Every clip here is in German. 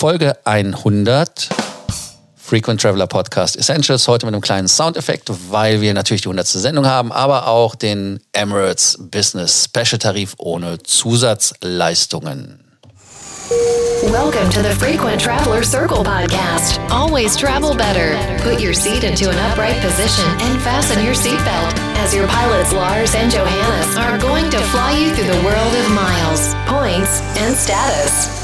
Folge 100. Frequent Traveler Podcast Essentials. Heute mit einem kleinen Soundeffekt, weil wir natürlich die 100. Sendung haben, aber auch den Emirates Business Special Tarif ohne Zusatzleistungen. Welcome to the Frequent Traveler Circle podcast. Always travel better. Put your seat into an upright position and fasten your seatbelt as your pilots Lars and Johannes are going to fly you through the world of miles, points, and status.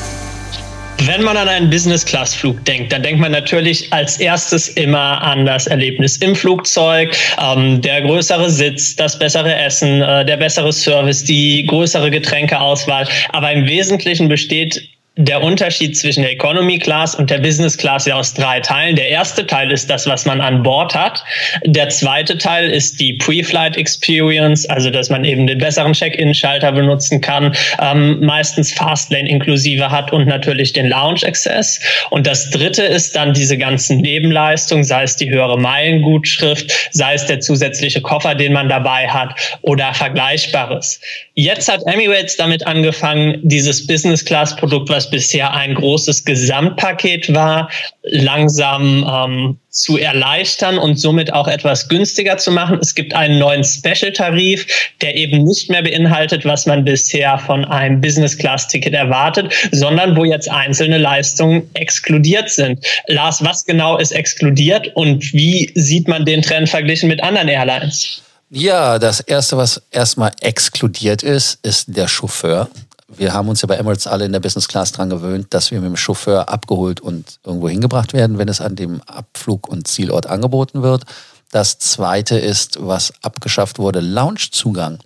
Wenn man an einen Business-Class-Flug denkt, dann denkt man natürlich als erstes immer an das Erlebnis im Flugzeug, ähm, der größere Sitz, das bessere Essen, äh, der bessere Service, die größere Getränkeauswahl. Aber im Wesentlichen besteht der Unterschied zwischen der Economy Class und der Business Class ja aus drei Teilen. Der erste Teil ist das, was man an Bord hat. Der zweite Teil ist die Pre-Flight Experience, also dass man eben den besseren Check-in-Schalter benutzen kann, ähm, meistens Fastlane inklusive hat und natürlich den Lounge Access. Und das dritte ist dann diese ganzen Nebenleistungen, sei es die höhere Meilengutschrift, sei es der zusätzliche Koffer, den man dabei hat oder Vergleichbares. Jetzt hat Emirates damit angefangen, dieses Business Class Produkt, was bisher ein großes Gesamtpaket war, langsam ähm, zu erleichtern und somit auch etwas günstiger zu machen. Es gibt einen neuen Special-Tarif, der eben nicht mehr beinhaltet, was man bisher von einem Business-Class-Ticket erwartet, sondern wo jetzt einzelne Leistungen exkludiert sind. Lars, was genau ist exkludiert und wie sieht man den Trend verglichen mit anderen Airlines? Ja, das Erste, was erstmal exkludiert ist, ist der Chauffeur wir haben uns ja bei Emirates alle in der Business Class dran gewöhnt, dass wir mit dem Chauffeur abgeholt und irgendwo hingebracht werden, wenn es an dem Abflug- und Zielort angeboten wird. Das zweite ist, was abgeschafft wurde, Loungezugang.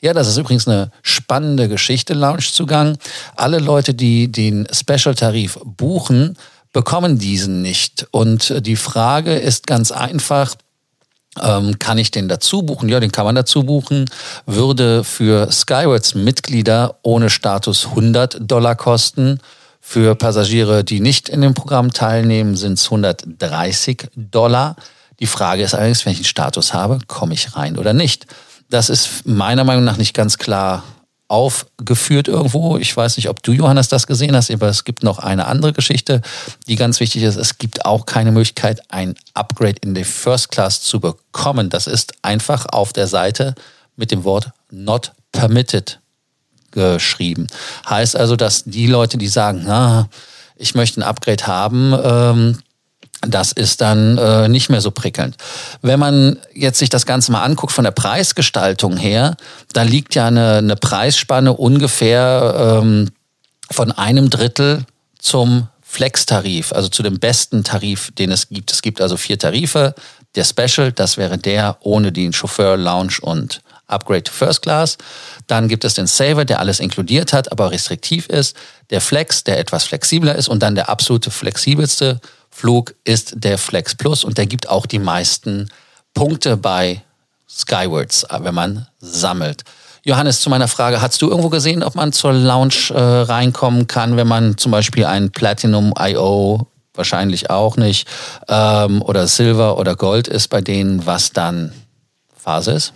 Ja, das ist übrigens eine spannende Geschichte, Loungezugang. Alle Leute, die den Special-Tarif buchen, bekommen diesen nicht. Und die Frage ist ganz einfach, ähm, kann ich den dazu buchen? Ja, den kann man dazu buchen. Würde für Skywards Mitglieder ohne Status 100 Dollar kosten. Für Passagiere, die nicht in dem Programm teilnehmen, sind es 130 Dollar. Die Frage ist allerdings, wenn ich einen Status habe, komme ich rein oder nicht? Das ist meiner Meinung nach nicht ganz klar aufgeführt irgendwo. Ich weiß nicht, ob du, Johannes, das gesehen hast, aber es gibt noch eine andere Geschichte, die ganz wichtig ist. Es gibt auch keine Möglichkeit, ein Upgrade in die First Class zu bekommen. Das ist einfach auf der Seite mit dem Wort not permitted geschrieben. Heißt also, dass die Leute, die sagen, na, ich möchte ein Upgrade haben, ähm, das ist dann äh, nicht mehr so prickelnd. Wenn man jetzt sich das Ganze mal anguckt von der Preisgestaltung her, da liegt ja eine, eine Preisspanne ungefähr ähm, von einem Drittel zum Flex-Tarif, also zu dem besten Tarif, den es gibt. Es gibt also vier Tarife. Der Special, das wäre der ohne den Chauffeur, Lounge und Upgrade to First Class. Dann gibt es den Saver, der alles inkludiert hat, aber restriktiv ist. Der Flex, der etwas flexibler ist. Und dann der absolute flexibelste Flug ist der Flex Plus und der gibt auch die meisten Punkte bei Skywards, wenn man sammelt. Johannes, zu meiner Frage, hast du irgendwo gesehen, ob man zur Lounge äh, reinkommen kann, wenn man zum Beispiel ein Platinum IO, wahrscheinlich auch nicht, ähm, oder Silver oder Gold ist bei denen, was dann Phase ist?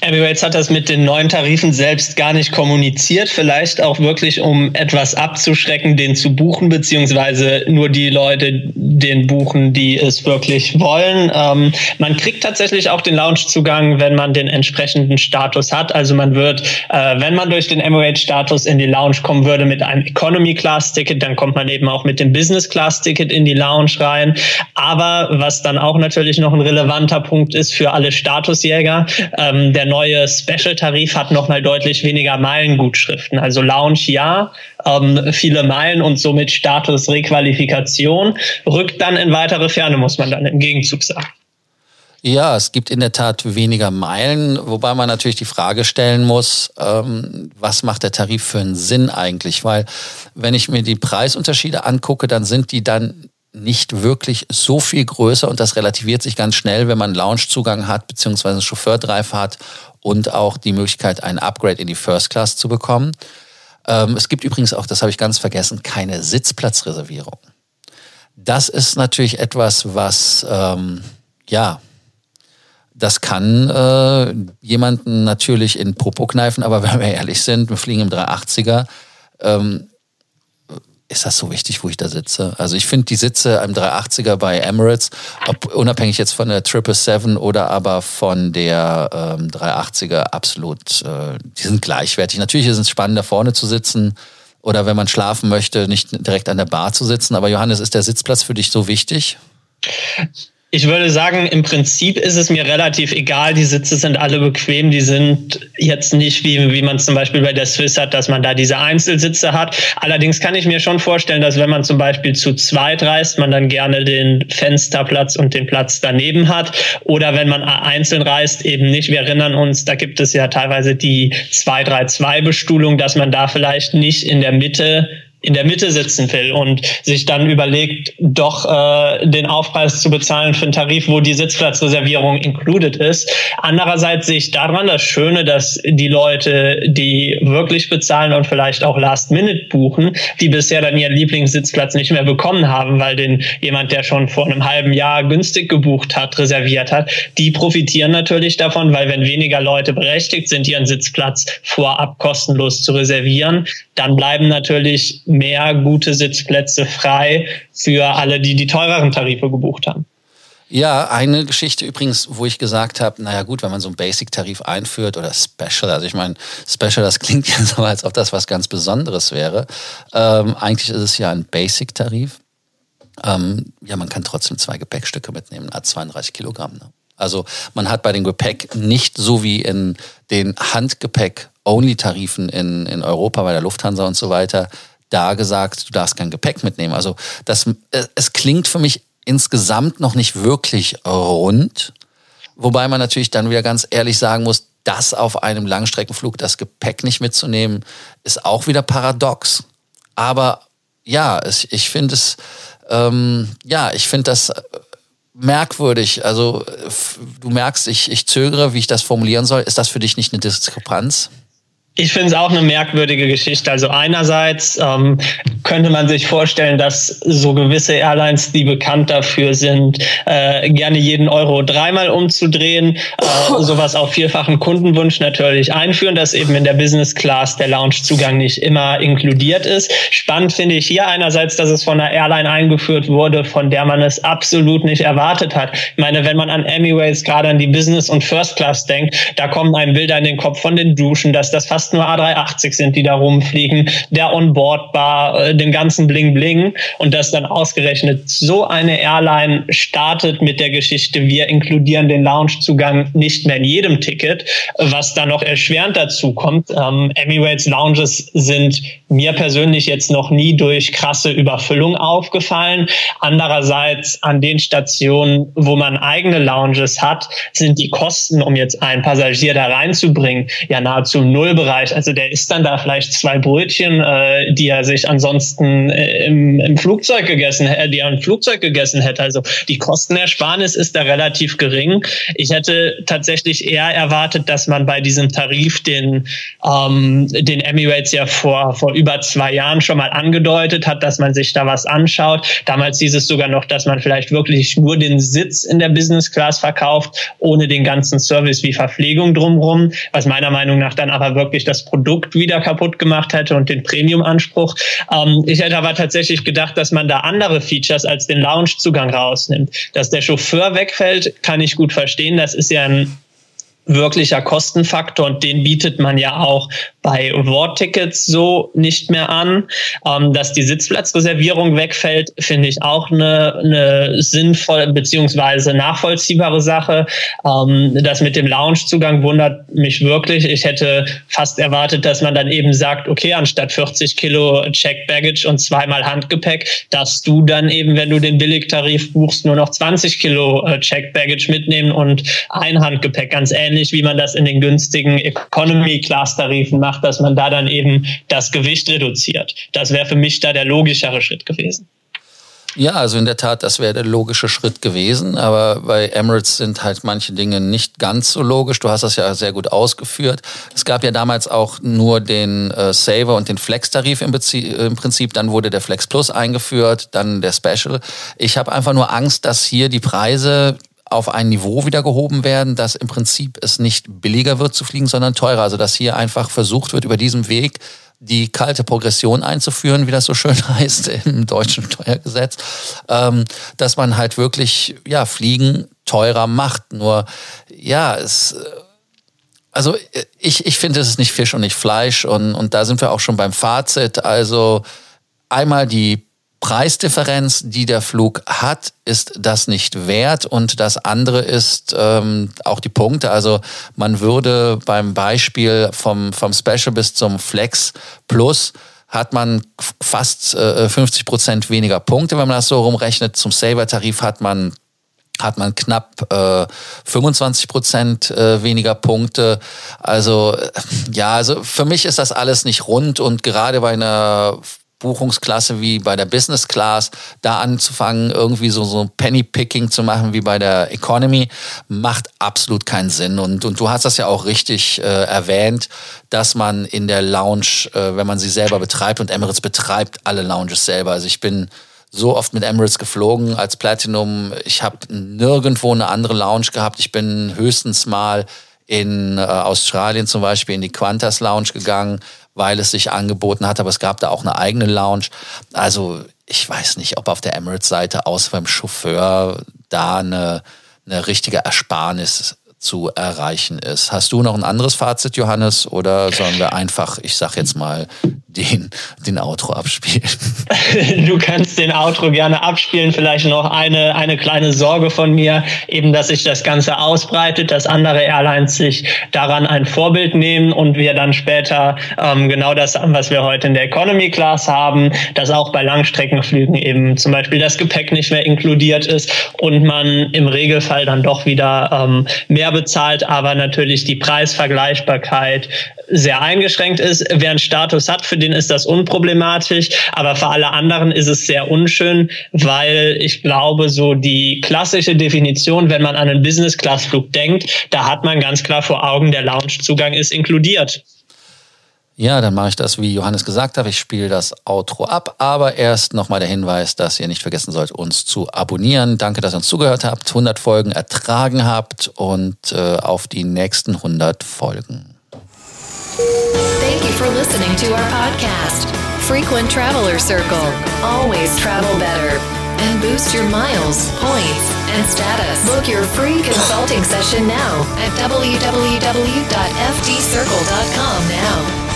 Emirates hat das mit den neuen Tarifen selbst gar nicht kommuniziert, vielleicht auch wirklich, um etwas abzuschrecken, den zu buchen, beziehungsweise nur die Leute den buchen, die es wirklich wollen. Ähm, man kriegt tatsächlich auch den Loungezugang, wenn man den entsprechenden Status hat. Also man wird, äh, wenn man durch den Emirates-Status in die Lounge kommen würde mit einem Economy-Class-Ticket, dann kommt man eben auch mit dem Business-Class-Ticket in die Lounge rein. Aber was dann auch natürlich noch ein relevanter Punkt ist für alle Statusjäger, ähm, der neue Special-Tarif hat nochmal deutlich weniger Meilengutschriften. Also Lounge ja, ähm, viele Meilen und somit Status Requalifikation. Rückt dann in weitere Ferne, muss man dann im Gegenzug sagen. Ja, es gibt in der Tat weniger Meilen, wobei man natürlich die Frage stellen muss, ähm, was macht der Tarif für einen Sinn eigentlich? Weil wenn ich mir die Preisunterschiede angucke, dann sind die dann nicht wirklich so viel größer und das relativiert sich ganz schnell, wenn man Loungezugang hat, beziehungsweise einen Chauffeur-Drive hat und auch die Möglichkeit, ein Upgrade in die First Class zu bekommen. Ähm, es gibt übrigens auch, das habe ich ganz vergessen, keine Sitzplatzreservierung. Das ist natürlich etwas, was, ähm, ja, das kann äh, jemanden natürlich in Popo kneifen, aber wenn wir ehrlich sind, wir fliegen im 380er, ähm, ist das so wichtig, wo ich da sitze? Also ich finde die Sitze im 380er bei Emirates, ob, unabhängig jetzt von der 777 oder aber von der ähm, 380er, absolut, äh, die sind gleichwertig. Natürlich ist es spannend, da vorne zu sitzen oder wenn man schlafen möchte, nicht direkt an der Bar zu sitzen. Aber Johannes, ist der Sitzplatz für dich so wichtig? Ich würde sagen, im Prinzip ist es mir relativ egal. Die Sitze sind alle bequem. Die sind jetzt nicht wie, wie man zum Beispiel bei der Swiss hat, dass man da diese Einzelsitze hat. Allerdings kann ich mir schon vorstellen, dass wenn man zum Beispiel zu zweit reist, man dann gerne den Fensterplatz und den Platz daneben hat. Oder wenn man einzeln reist, eben nicht. Wir erinnern uns, da gibt es ja teilweise die 232-Bestuhlung, dass man da vielleicht nicht in der Mitte in der Mitte sitzen will und sich dann überlegt, doch äh, den Aufpreis zu bezahlen für einen Tarif, wo die Sitzplatzreservierung included ist. Andererseits sehe ich daran das Schöne, dass die Leute, die wirklich bezahlen und vielleicht auch Last Minute buchen, die bisher dann ihren Lieblingssitzplatz nicht mehr bekommen haben, weil den jemand, der schon vor einem halben Jahr günstig gebucht hat, reserviert hat, die profitieren natürlich davon, weil wenn weniger Leute berechtigt sind, ihren Sitzplatz vorab kostenlos zu reservieren, dann bleiben natürlich mehr gute Sitzplätze frei für alle, die die teureren Tarife gebucht haben. Ja, eine Geschichte übrigens, wo ich gesagt habe, naja gut, wenn man so einen Basic-Tarif einführt oder Special, also ich meine, Special, das klingt ja so, als ob das was ganz Besonderes wäre. Ähm, eigentlich ist es ja ein Basic-Tarif. Ähm, ja, man kann trotzdem zwei Gepäckstücke mitnehmen, hat 32 Kilogramm. Ne? Also man hat bei dem Gepäck nicht so wie in den Handgepäck-Only-Tarifen in, in Europa bei der Lufthansa und so weiter da gesagt, du darfst kein Gepäck mitnehmen. Also das, äh, es klingt für mich insgesamt noch nicht wirklich rund. Wobei man natürlich dann wieder ganz ehrlich sagen muss, das auf einem Langstreckenflug das Gepäck nicht mitzunehmen, ist auch wieder paradox. Aber ja, es, ich finde es, ähm, ja, ich finde das merkwürdig. Also du merkst, ich, ich zögere, wie ich das formulieren soll. Ist das für dich nicht eine Diskrepanz? Ich finde es auch eine merkwürdige Geschichte. Also einerseits ähm, könnte man sich vorstellen, dass so gewisse Airlines, die bekannt dafür sind, äh, gerne jeden Euro dreimal umzudrehen, äh, sowas auf vierfachen Kundenwunsch natürlich einführen, dass eben in der Business Class der Loungezugang nicht immer inkludiert ist. Spannend finde ich hier einerseits, dass es von einer Airline eingeführt wurde, von der man es absolut nicht erwartet hat. Ich meine, wenn man an Emirates gerade an die Business und First Class denkt, da kommen einem Bilder in den Kopf von den Duschen, dass das fast fast nur A380 sind, die da rumfliegen, der Onboard-Bar, äh, dem ganzen Bling-Bling und dass dann ausgerechnet so eine Airline startet mit der Geschichte, wir inkludieren den Loungezugang nicht mehr in jedem Ticket, was dann noch erschwerend dazu kommt. Ähm, Emirates Lounges sind mir persönlich jetzt noch nie durch krasse Überfüllung aufgefallen. Andererseits an den Stationen, wo man eigene Lounges hat, sind die Kosten, um jetzt einen Passagier da reinzubringen, ja nahezu null Bereich. Also der isst dann da vielleicht zwei Brötchen, äh, die er sich ansonsten äh, im, im Flugzeug gegessen hätte, die er im Flugzeug gegessen hätte. Also die Kostenersparnis ist da relativ gering. Ich hätte tatsächlich eher erwartet, dass man bei diesem Tarif den, ähm, den Emirates ja vor, vor über zwei Jahren schon mal angedeutet hat, dass man sich da was anschaut. Damals hieß es sogar noch, dass man vielleicht wirklich nur den Sitz in der Business Class verkauft, ohne den ganzen Service wie Verpflegung drumherum, was meiner Meinung nach dann aber wirklich das Produkt wieder kaputt gemacht hätte und den Premium-Anspruch. Ähm, ich hätte aber tatsächlich gedacht, dass man da andere Features als den Lounge-Zugang rausnimmt. Dass der Chauffeur wegfällt, kann ich gut verstehen. Das ist ja ein wirklicher Kostenfaktor und den bietet man ja auch bei Worttickets so nicht mehr an. Ähm, dass die Sitzplatzreservierung wegfällt, finde ich auch eine, eine sinnvolle beziehungsweise nachvollziehbare Sache. Ähm, das mit dem Loungezugang wundert mich wirklich. Ich hätte fast erwartet, dass man dann eben sagt, okay, anstatt 40 Kilo Check Baggage und zweimal Handgepäck, dass du dann eben, wenn du den Billigtarif buchst, nur noch 20 Kilo äh, Check Baggage mitnehmen und ein Handgepäck. Ganz ähnlich, wie man das in den günstigen Economy Class Tarifen macht macht, dass man da dann eben das Gewicht reduziert. Das wäre für mich da der logischere Schritt gewesen. Ja, also in der Tat, das wäre der logische Schritt gewesen. Aber bei Emirates sind halt manche Dinge nicht ganz so logisch. Du hast das ja sehr gut ausgeführt. Es gab ja damals auch nur den äh, Saver und den Flex-Tarif im, im, Prinzip. Dann wurde der Flex Plus eingeführt, dann der Special. Ich habe einfach nur Angst, dass hier die Preise auf ein Niveau wieder gehoben werden, dass im Prinzip es nicht billiger wird zu fliegen, sondern teurer. Also dass hier einfach versucht wird, über diesen Weg die kalte Progression einzuführen, wie das so schön heißt im deutschen Steuergesetz, ähm, dass man halt wirklich ja Fliegen teurer macht. Nur ja, es also ich, ich finde, es ist nicht Fisch und nicht Fleisch und, und da sind wir auch schon beim Fazit. Also einmal die Preisdifferenz, die der Flug hat, ist das nicht wert. Und das andere ist ähm, auch die Punkte. Also man würde beim Beispiel vom, vom Special bis zum Flex Plus hat man fast äh, 50 Prozent weniger Punkte, wenn man das so rumrechnet. Zum Saver-Tarif hat man hat man knapp äh, 25 Prozent äh, weniger Punkte. Also ja, also für mich ist das alles nicht rund und gerade bei einer Buchungsklasse wie bei der Business Class, da anzufangen, irgendwie so, so Penny Picking zu machen wie bei der Economy, macht absolut keinen Sinn. Und, und du hast das ja auch richtig äh, erwähnt, dass man in der Lounge, äh, wenn man sie selber betreibt und Emirates betreibt alle Lounges selber. Also ich bin so oft mit Emirates geflogen als Platinum. Ich habe nirgendwo eine andere Lounge gehabt. Ich bin höchstens mal in äh, Australien zum Beispiel in die Qantas Lounge gegangen weil es sich angeboten hat, aber es gab da auch eine eigene Lounge. Also ich weiß nicht, ob auf der Emirates-Seite außer beim Chauffeur da eine, eine richtige Ersparnis zu erreichen ist. Hast du noch ein anderes Fazit, Johannes, oder sollen wir einfach, ich sag jetzt mal, den, den Outro abspielen? Du kannst den Outro gerne abspielen. Vielleicht noch eine, eine kleine Sorge von mir, eben, dass sich das Ganze ausbreitet, dass andere Airlines sich daran ein Vorbild nehmen und wir dann später ähm, genau das haben, was wir heute in der Economy Class haben, dass auch bei Langstreckenflügen eben zum Beispiel das Gepäck nicht mehr inkludiert ist und man im Regelfall dann doch wieder ähm, mehr bezahlt, aber natürlich die Preisvergleichbarkeit sehr eingeschränkt ist. Wer einen Status hat, für den ist das unproblematisch, aber für alle anderen ist es sehr unschön, weil ich glaube, so die klassische Definition, wenn man an einen Business-Class-Flug denkt, da hat man ganz klar vor Augen, der Loungezugang ist inkludiert. Ja, dann mache ich das, wie Johannes gesagt hat. Ich spiele das Outro ab. Aber erst nochmal der Hinweis, dass ihr nicht vergessen sollt, uns zu abonnieren. Danke, dass ihr uns zugehört habt, 100 Folgen ertragen habt und äh, auf die nächsten 100 Folgen. Thank you for listening to our podcast, Frequent Traveler Circle. Always travel better. And boost your miles, points, and status. Book your free consulting session now at www.ftcircle.com now.